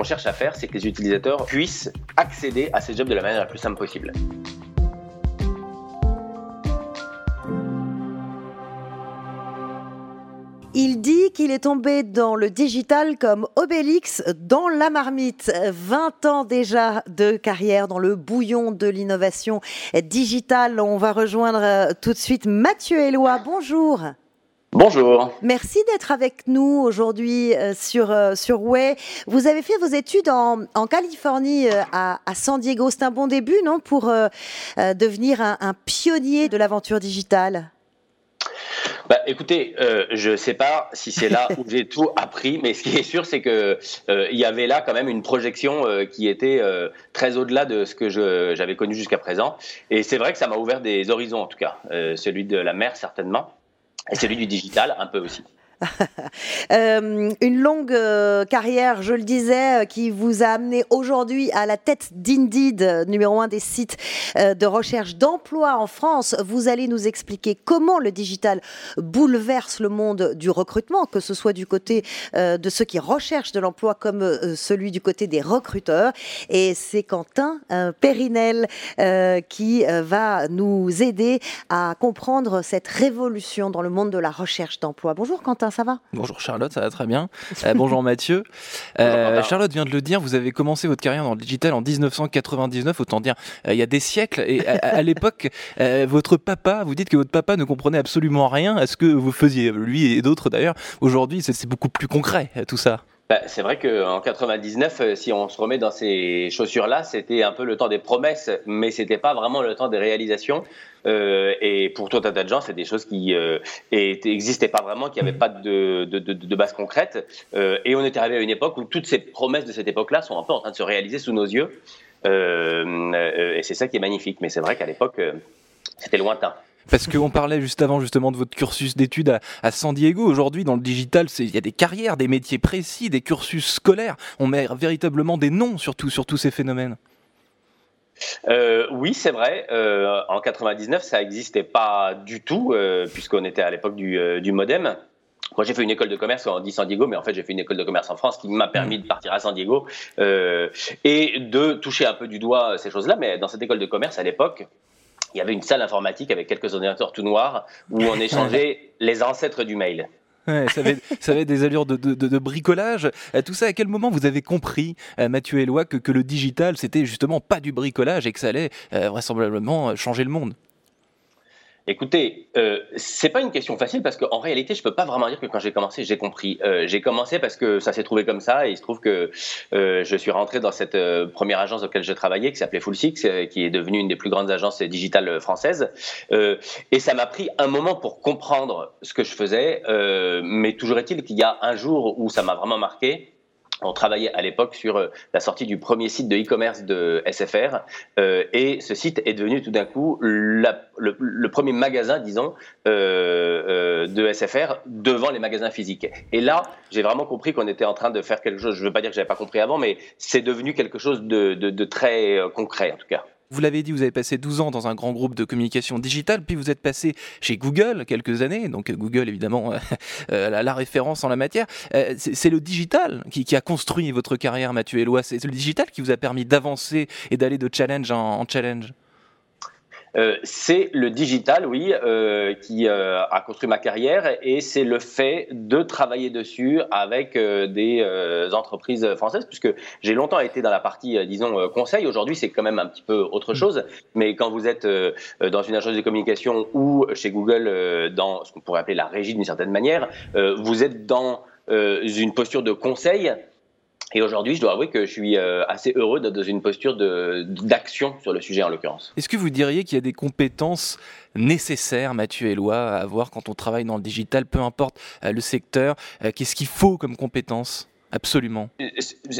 qu'on cherche à faire, c'est que les utilisateurs puissent accéder à ces jobs de la manière la plus simple possible. Il dit qu'il est tombé dans le digital comme Obélix dans la marmite. 20 ans déjà de carrière dans le bouillon de l'innovation digitale. On va rejoindre euh, tout de suite Mathieu Eloi. Bonjour. Bonjour. Merci d'être avec nous aujourd'hui euh, sur, euh, sur Way. Vous avez fait vos études en, en Californie, à, à, San Diego. C'est un bon début, non, pour devenir un, un pionnier de l'aventure digitale? Bah, écoutez, euh, je ne sais pas si c'est là où j'ai tout appris, mais ce qui est sûr, c'est que euh, il y avait là quand même une projection euh, qui était très au-delà de ce que j'avais connu jusqu'à présent. Et c'est vrai que ça m'a ouvert des horizons, en tout cas, celui de la mer certainement, et celui du digital un peu aussi. Euh, une longue euh, carrière, je le disais, euh, qui vous a amené aujourd'hui à la tête d'Indeed, numéro un des sites de recherche d'emploi en France. Vous allez nous expliquer comment le digital bouleverse le monde du recrutement, que ce soit du côté de ceux qui recherchent de l'emploi comme celui du côté des recruteurs. Et c'est Quentin Périnel qui va nous aider à comprendre cette révolution dans le monde de la recherche d'emploi. Bonjour Quentin ça va? Bonjour Charlotte, ça va très bien. Euh, bonjour Mathieu. Euh, Charlotte vient de le dire, vous avez commencé votre carrière dans le digital en 1999, autant dire euh, il y a des siècles. Et à, l'époque, votre papa, vous dites que votre papa ne comprenait absolument rien à ce que vous faisiez, lui et d'autres d'ailleurs. Aujourd'hui, c'est beaucoup plus concret tout ça. Bah, c'est vrai qu'en 99, si on se remet dans ces chaussures-là, c'était un peu le temps des promesses, mais c'était pas vraiment le temps des réalisations. Euh, et pour tout un tas de gens, c'est des choses qui n'existaient euh, pas vraiment, qui n'avaient pas de, de, de, base concrète. Euh, et on est arrivé à une époque où toutes ces promesses de cette époque-là sont un peu en train de se réaliser sous nos yeux. et c'est ça qui est magnifique. Mais c'est vrai qu'à l'époque, c'était lointain. Parce qu'on parlait juste avant justement de votre cursus d'études à, San Diego. Aujourd'hui, dans le digital, il y a des carrières, des métiers précis, des cursus scolaires. On met véritablement des noms sur, sur tous ces phénomènes. Euh, oui, c'est vrai. Euh, en 99, ça n'existait pas du tout, euh, puisqu'on était à l'époque du, du, modem. Moi, j'ai fait une école de commerce, on dit San Diego, mais en fait, j'ai fait une école de commerce en France qui m'a permis de partir à San Diego et de toucher un peu du doigt ces choses-là. Mais dans cette école de commerce, à l'époque, il y avait une salle informatique avec quelques ordinateurs tout noirs où on échangeait les ancêtres du mail ça, avait, des allures de, bricolage. Euh, tout ça, à quel moment vous avez compris, euh, Mathieu Eloi, que, que le digital, c'était justement pas du bricolage et que ça allait euh, vraisemblablement changer le monde? Écoutez, euh, c'est pas une question facile parce qu'en réalité, je peux pas vraiment dire que quand j'ai commencé, j'ai compris. j'ai commencé parce que ça s'est trouvé comme ça et il se trouve que je suis rentré dans cette première agence dans laquelle je travaillais qui s'appelait Full Six, qui est devenue une des plus grandes agences digitales françaises. et ça m'a pris un moment pour comprendre ce que je faisais, mais toujours est-il qu'il y a un jour où ça m'a vraiment marqué on travaillait à l'époque sur euh, la sortie du premier site de e-commerce de SFR euh, et ce site est devenu tout d'un coup le, premier magasin, disons, euh, de SFR devant les magasins physiques. Et là, j'ai vraiment compris qu'on était en train de faire quelque chose. Je ne veux pas dire que j'avais pas compris avant, mais c'est devenu quelque chose de très concret en tout cas. Vous l'avez dit, vous avez passé 12 ans dans un grand groupe de communication digitale, puis vous êtes passé chez Google quelques années, donc Google évidemment euh, la, référence en la matière. Euh, c'est le digital qui, a construit votre carrière, Mathieu Eloi. C'est le digital qui vous a permis d'avancer et d'aller de challenge en challenge. Euh, c'est le digital, oui, euh, qui euh, a construit ma carrière et c'est le fait de travailler dessus avec des entreprises françaises, puisque j'ai longtemps été dans la partie, disons, conseil. Aujourd'hui, c'est quand même un petit peu autre chose, mais quand vous êtes dans une agence de communication ou chez Google, dans ce qu'on pourrait appeler la régie d'une certaine manière, vous êtes dans une posture de conseil et aujourd'hui, je dois avouer que je suis euh, assez heureux d'être dans une posture d'action sur le sujet en l'occurrence. Est-ce que vous diriez qu'il y a des compétences nécessaires, Mathieu Eloi, à avoir quand on travaille dans le digital, peu importe euh, le secteur euh, Qu'est-ce qu'il faut comme compétences? Absolument.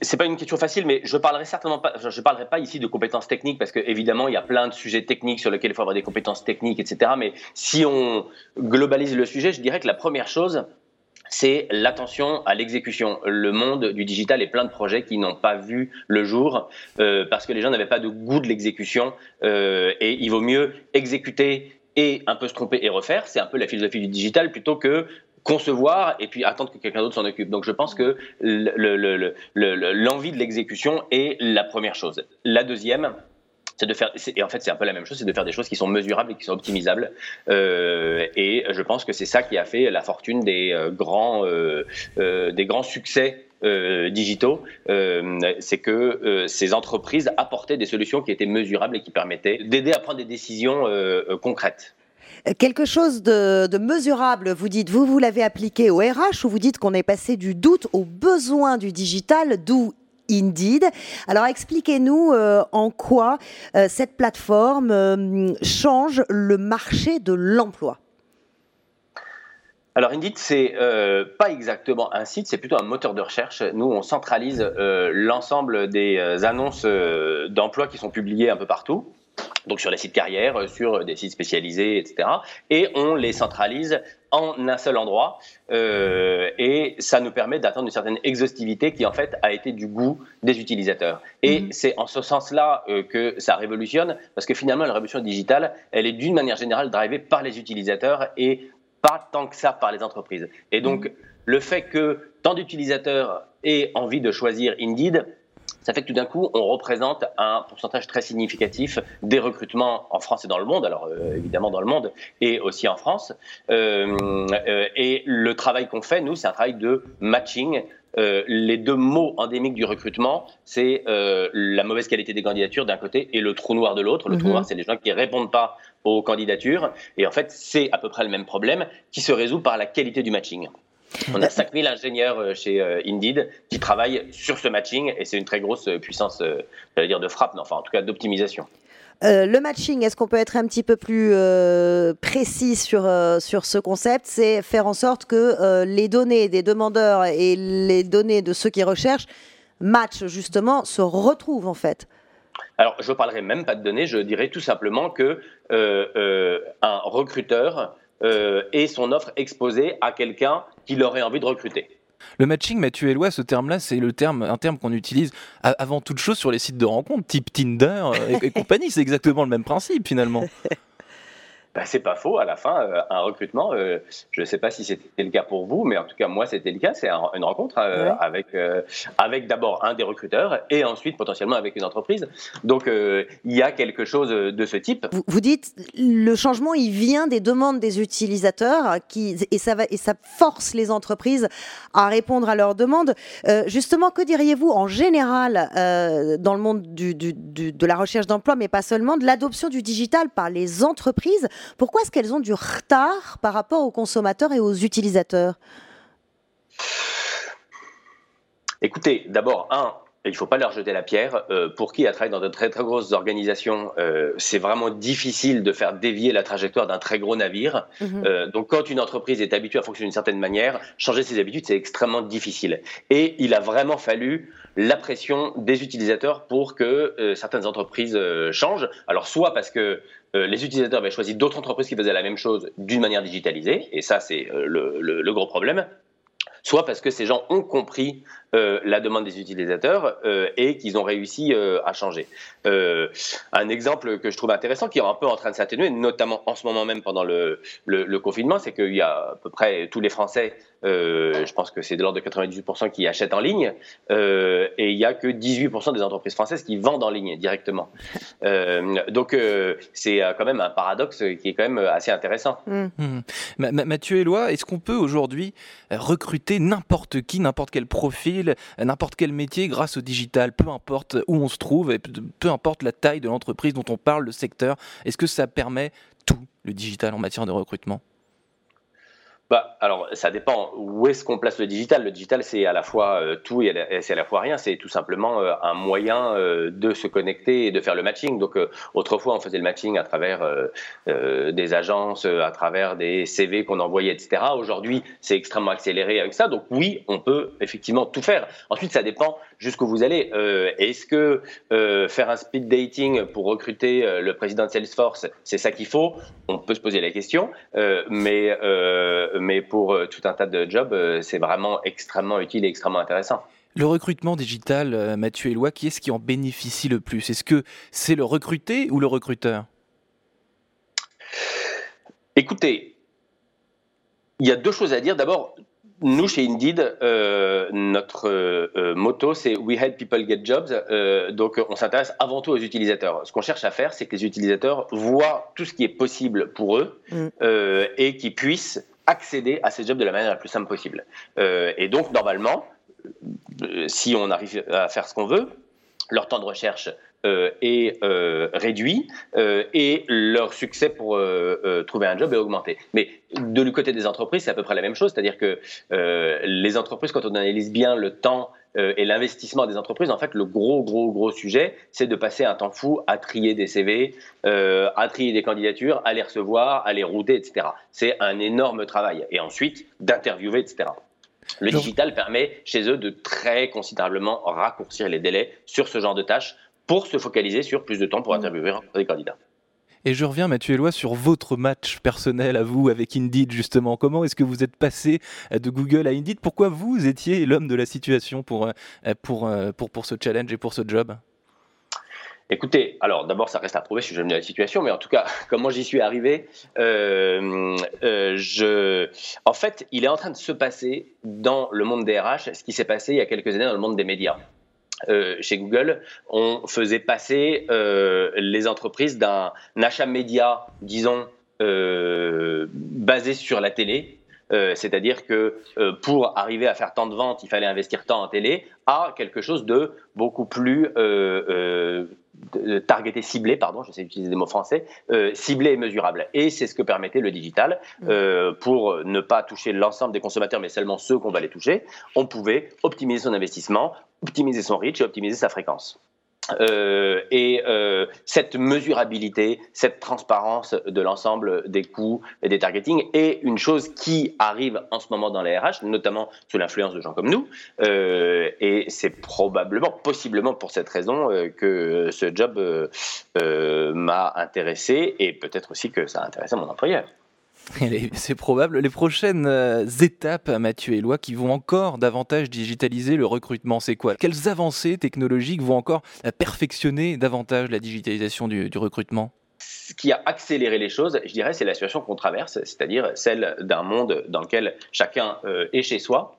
C'est pas une question facile, mais je parlerai certainement pas. Je parlerai pas ici de compétences techniques parce qu'évidemment il y a plein de sujets techniques sur lesquels il faut avoir des compétences techniques, etc. Mais si on globalise le sujet, je dirais que la première chose, c'est l'attention à l'exécution. Le monde du digital est plein de projets qui n'ont pas vu le jour euh, parce que les gens n'avaient pas de goût de l'exécution euh, et il vaut mieux exécuter et un peu se tromper et refaire. C'est un peu la philosophie du digital plutôt que concevoir et puis attendre que quelqu'un d'autre s'en occupe. Donc je pense que l'envie de l'exécution est la première chose. La deuxième, c'est de faire, et en fait c'est un peu la même chose, c'est de faire des choses qui sont mesurables et qui sont optimisables. Euh, et je pense que c'est ça qui a fait la fortune des euh, grands, euh, des grands succès digitaux, c'est que ces entreprises apportaient des solutions qui étaient mesurables et qui permettaient d'aider à prendre des décisions concrètes. Quelque chose de, de, mesurable, vous dites, vous, vous l'avez appliqué au RH, ou vous dites qu'on est passé du doute au besoin du digital, d'où Indeed. Alors expliquez-nous euh, en quoi euh, cette plateforme euh, change le marché de l'emploi. Alors Indeed, c'est pas exactement un site, c'est plutôt un moteur de recherche. Nous, on centralise l'ensemble des annonces d'emploi qui sont publiées un peu partout donc sur les sites carrières, sur des sites spécialisés, etc. Et on les centralise en un seul endroit. Euh, et ça nous permet d'atteindre une certaine exhaustivité qui, en fait, a été du goût des utilisateurs. Et mhm. c'est en ce sens-là euh, que ça révolutionne, parce que finalement, la révolution digitale, elle est d'une manière générale drivée par les utilisateurs et pas tant que ça par les entreprises. Et donc, mhm. le fait que tant d'utilisateurs aient envie de choisir Indeed, ça fait que tout d'un coup, on représente un pourcentage très significatif des recrutements en France et dans le monde, alors euh, évidemment dans le monde et aussi en France. Euh, euh, et le travail qu'on fait, nous, c'est un travail de matching. les deux mots endémiques du recrutement, c'est la mauvaise qualité des candidatures d'un côté et le trou noir de l'autre. Le trou mhm. noir, c'est les gens qui répondent pas aux candidatures. Et en fait, c'est à peu près le même problème qui se résout par la qualité du matching. On a 5000 ingénieurs euh, chez euh, Indeed qui travaillent sur ce matching et c'est une très grosse euh, puissance, j'allais dire de frappe, enfin en tout cas d'optimisation. le matching, est-ce qu'on peut être un petit peu plus précis sur, sur ce concept? C'est faire en sorte que les données des demandeurs et les données de ceux qui recherchent matchent justement, se retrouvent en fait. Alors, je ne parlerai même pas de données, je dirais tout simplement que un recruteur euh, et son offre exposée à quelqu'un qui aurait envie de recruter. Le matching, Mathieu Eloi, ce terme-là, c'est le terme, un terme qu'on utilise avant toute chose sur les sites de rencontres, type Tinder et compagnie. C'est exactement le même principe finalement. bah, c'est pas faux. À la fin, euh, un recrutement, euh, je ne sais pas si c'était le cas pour vous, mais en tout cas, moi, c'était le cas. C'est une rencontre euh, avec, avec d'abord un des recruteurs et ensuite potentiellement avec une entreprise. Donc, il y a quelque chose de ce type. Vous, vous, dites, le changement, il vient des demandes des utilisateurs qui, et, ça va, et ça force les entreprises à répondre à leurs demandes. justement, que diriez-vous en général dans le monde du, du, de la recherche d'emploi, mais pas seulement, de l'adoption du digital par les entreprises pourquoi est-ce qu'elles ont du retard par rapport aux consommateurs et aux utilisateurs? Écoutez, d'abord, un, il ne faut pas leur jeter la pierre. Euh, pour qui a travaillé dans de très très grosses organisations, euh, c'est vraiment difficile de faire dévier la trajectoire d'un très gros navire. Mhm. Euh, donc quand une entreprise est habituée à fonctionner d'une certaine manière, changer ses habitudes, c'est extrêmement difficile. Et il a vraiment fallu la pression des utilisateurs pour que certaines entreprises changent. Alors soit parce que les utilisateurs avaient choisi d'autres entreprises qui faisaient la même chose d'une manière digitalisée, et ça c'est le, gros problème, soit parce que ces gens ont compris euh, la demande des utilisateurs euh, et qu'ils ont réussi euh, à changer. un exemple que je trouve intéressant, qui est un peu en train de s'atténuer, notamment en ce moment même pendant le, le, confinement, c'est qu'il y a à peu près tous les Français, je pense que c'est de l'ordre de 98% qui achètent en ligne, et il n'y a que 18% des entreprises françaises qui vendent en ligne directement. donc c'est quand même un paradoxe qui est quand même assez intéressant. Mmh. Mmh. Mathieu Eloi, est-ce qu'on peut aujourd'hui recruter n'importe qui, n'importe quel profil n'importe quel métier grâce au digital, peu importe où on se trouve et peu importe la taille de l'entreprise dont on parle, le secteur. Est-ce que ça permet tout, le digital, en matière de recrutement? Bah, alors, ça dépend où est-ce qu'on place le digital. Le digital, c'est à la fois euh, tout et c'est à la fois rien. C'est tout simplement euh, un moyen euh, de se connecter et de faire le matching. Donc, autrefois, on faisait le matching à travers des agences, à travers des CV qu'on envoyait, etc. Aujourd'hui, c'est extrêmement accéléré avec ça. Donc, oui, on peut effectivement tout faire. Ensuite, ça dépend jusqu'où vous allez. est-ce que faire un speed dating pour recruter le président de Salesforce, c'est ça qu'il faut? On peut se poser la question. mais mais pour euh, tout un tas de jobs, euh, c'est vraiment extrêmement utile et extrêmement intéressant. Le recrutement digital, euh, Mathieu Eloi, qui est-ce qui en bénéficie le plus? Est-ce que c'est le recruté ou le recruteur? Écoutez, il y a deux choses à dire. D'abord, nous, chez Indeed, euh, notre euh, euh, motto, c'est We help people get jobs. donc, on s'intéresse avant tout aux utilisateurs. Ce qu'on cherche à faire, c'est que les utilisateurs voient tout ce qui est possible pour eux mm. et qu'ils puissent accéder à ces jobs de la manière la plus simple possible. et donc, normalement, si on arrive à faire ce qu'on veut, leur temps de recherche euh, est euh, réduit euh, et leur succès pour trouver un job est augmenté. Mais de du côté des entreprises, c'est à peu près la même chose, c'est-à-dire que les entreprises, quand on analyse bien le temps et l'investissement des entreprises, en fait, le gros, gros, gros sujet, c'est de passer un temps fou à trier des CV, à trier des candidatures, à les recevoir, à les router, etc. C'est un énorme travail. Et ensuite, d'interviewer, etc. Le digital permet chez eux de très considérablement raccourcir les délais sur ce genre de tâches pour se focaliser sur plus de temps pour mm. interviewer des candidats. Et je reviens, Mathieu Eloi, sur votre match personnel à vous avec Indeed, justement. Comment est-ce que vous êtes passé de Google à Indeed? Pourquoi vous étiez l'homme de la situation pour, euh, pour, euh, pour, pour ce challenge et pour ce job? Écoutez, alors d'abord, ça reste à prouver si je de la situation, mais en tout cas, comment j'y suis arrivé, euh, je... en fait, il est en train de se passer dans le monde des RH ce qui s'est passé il y a quelques années dans le monde des médias. Euh, chez Google, on faisait passer euh, les entreprises d'un achat média, disons, euh, basé sur la télé, c'est-à-dire que pour arriver à faire tant de ventes, il fallait investir tant en télé, à quelque chose de beaucoup plus targeté, ciblé, pardon, je sais utiliser des mots français, ciblé et mesurable. Et c'est ce que permettait le digital. Mmh. pour ne pas toucher l'ensemble des consommateurs, mais seulement ceux qu'on va les toucher, on pouvait optimiser son investissement, optimiser son reach et optimiser sa fréquence. Euh, et euh, cette mesurabilité, cette transparence de l'ensemble des coûts et des targeting est une chose qui arrive en ce moment dans les RH, notamment sous l'influence de gens comme nous. Euh, et c'est probablement, possiblement pour cette raison que ce job m'a intéressé et peut-être aussi que ça a intéressé mon employeur. C'est probable. Les prochaines euh, étapes, Mathieu Eloi, qui vont encore davantage digitaliser le recrutement, c'est quoi? Quelles avancées technologiques vont encore euh, perfectionner davantage la digitalisation du, recrutement? Ce qui a accéléré les choses, je dirais, c'est la situation qu'on traverse, c'est-à-dire celle d'un monde dans lequel chacun euh, est chez soi,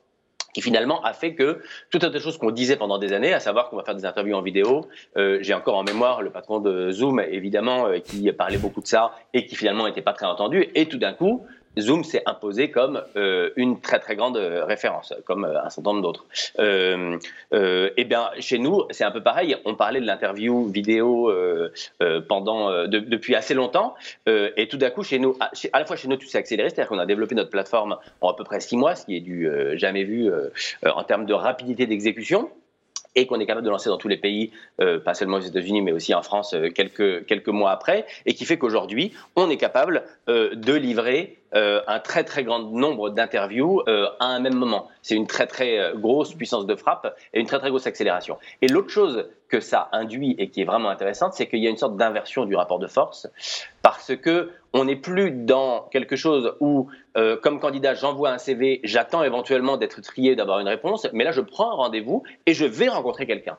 qui finalement a fait que tout un tas de choses qu'on disait pendant des années, à savoir qu'on va faire des interviews en vidéo, euh, j'ai encore en mémoire le patron de Zoom, évidemment, euh, qui parlait beaucoup de ça et qui finalement n'était pas très entendu, et tout d'un coup, Zoom s'est imposé comme euh, une très très grande euh, référence, comme euh, un certain nombre d'autres. eh bien, chez nous, c'est un peu pareil. On parlait de l'interview vidéo pendant depuis assez longtemps, et tout d'un coup, chez nous, à, à, la fois chez nous, tout s'est accéléré, c'est-à-dire qu'on a développé notre plateforme en à peu près six mois, ce qui est du jamais vu en termes de rapidité d'exécution et qu'on est capable de lancer dans tous les pays, euh, pas seulement aux États-Unis, mais aussi en France euh, quelques, quelques mois après, et qui fait qu'aujourd'hui, on est capable euh, de livrer un très très grand nombre d'interviews à un même moment. C'est une très très grosse puissance de frappe et une très très grosse accélération. Et l'autre chose que ça induit et qui est vraiment intéressante, c'est qu'il y a une sorte d'inversion du rapport de force, parce que on n'est plus dans quelque chose où, euh, comme candidat, j'envoie un CV, j'attends éventuellement d'être trié, d'avoir une réponse, mais là, je prends un rendez-vous et je vais rencontrer quelqu'un.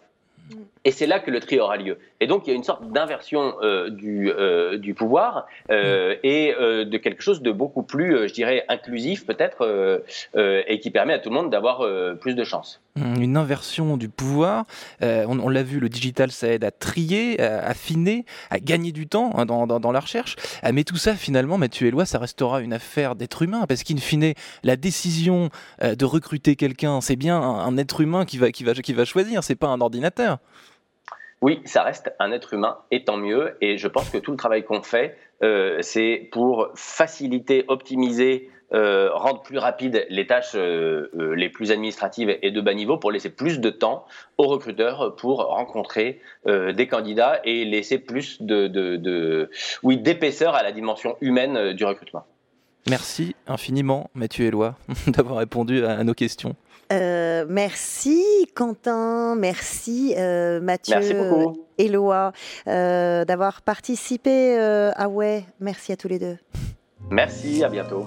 Et c'est là que le tri aura lieu. Et donc il y a une sorte d'inversion euh, du, euh, du, pouvoir euh, et de quelque chose de beaucoup plus, je dirais, inclusif peut-être, et qui permet à tout le monde d'avoir plus de chance. Mmh, une inversion du pouvoir. on, l'a vu, le digital, ça aide à trier, à affiner, à gagner du temps hein, dans, dans, la recherche. mais tout ça, finalement, Mathieu Eloi, ça restera une affaire d'être humain, parce qu'in fine, la décision de recruter quelqu'un, c'est bien un, un, être humain qui va, qui va, qui va choisir, c'est pas un ordinateur. Oui, ça reste un être humain, et tant mieux. Et je pense que tout le travail qu'on fait, euh, c'est pour faciliter, optimiser, euh, rendre plus rapide les tâches euh, les plus administratives et de bas niveau pour laisser plus de temps aux recruteurs pour rencontrer des candidats et laisser plus de, d'épaisseur à la dimension humaine du recrutement. Merci infiniment, Mathieu Eloi, d'avoir répondu à nos questions. Euh, merci Quentin, merci euh, Mathieu, Éloi euh, d'avoir participé à Ouais. Merci à tous les deux. Merci, à bientôt.